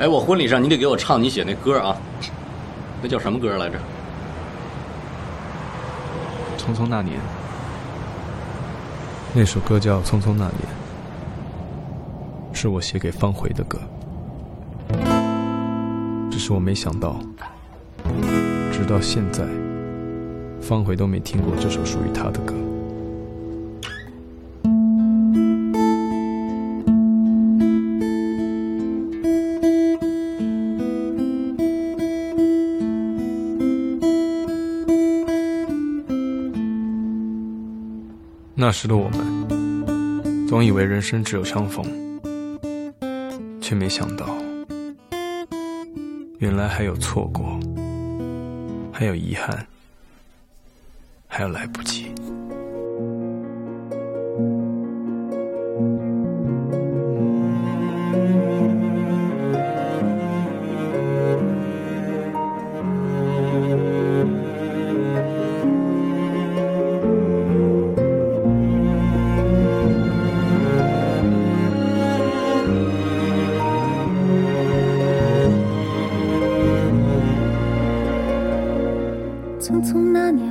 哎，我婚礼上你得给我唱你写那歌啊，那叫什么歌来着？匆匆那年，那首歌叫《匆匆那年》，是我写给方茴的歌。只是我没想到，直到现在，方茴都没听过这首属于他的歌。那时的我们，总以为人生只有相逢，却没想到，原来还有错过，还有遗憾，还有来不及。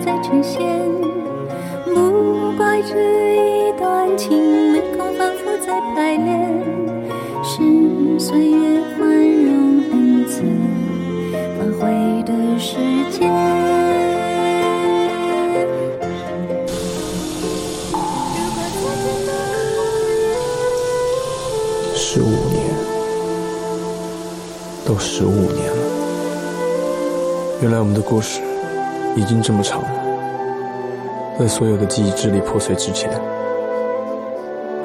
再成仙。不怪这一段情没空反复再排练，是岁月宽容恩赐反悔的时间。十五年，都十五年了。原来我们的故事已经这么长了。在所有的记忆支离破碎之前，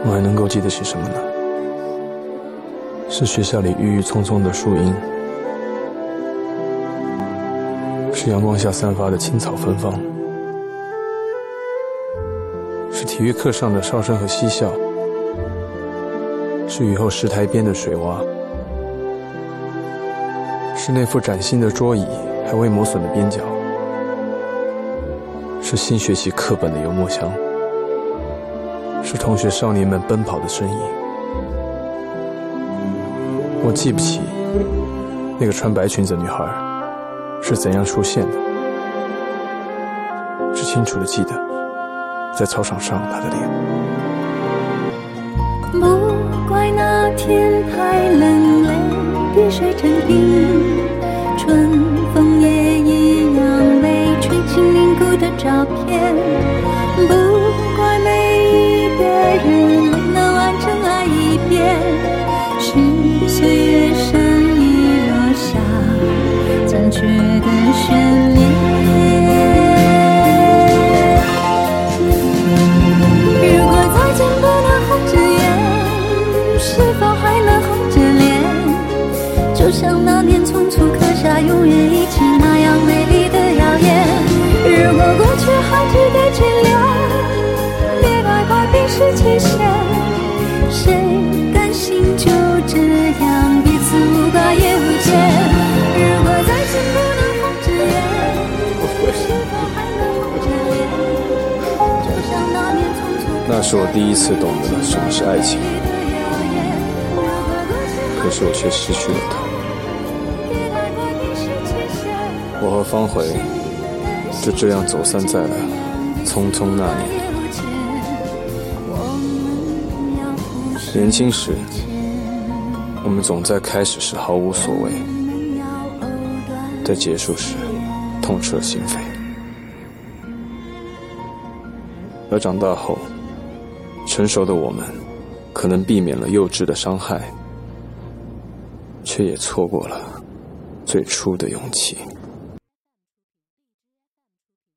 我还能够记得些什么呢？是学校里郁郁葱葱的树荫，是阳光下散发的青草芬芳，是体育课上的哨声和嬉笑，是雨后石台边的水洼，是那副崭新的桌椅还未磨损的边角，是新学期课本的油墨香，是同学少年们奔跑的身影。我记不起那个穿白裙子的女孩是怎样出现的，只清楚的记得在操场上她的脸。不怪那天太冷，泪滴水成冰，春风照片。不怪每一个人没能完整爱一遍，是岁月善意落下残缺的悬念。如果再见不能红着眼，是否还能红着脸？就像那年匆促刻下永远一起快冰释前嫌。谁甘心就这样彼此无挂也无牵？如果再见不能红着眼，是否还能红着脸？就像那年匆促那是我第一次懂得了什么是爱情，可是我却失去了它。我和方茴就这样走散在了匆匆那年。年轻时，我们总在开始时毫无所谓，在结束时痛彻心扉。而长大后，成熟的我们，可能避免了幼稚的伤害，却也错过了最初的勇气。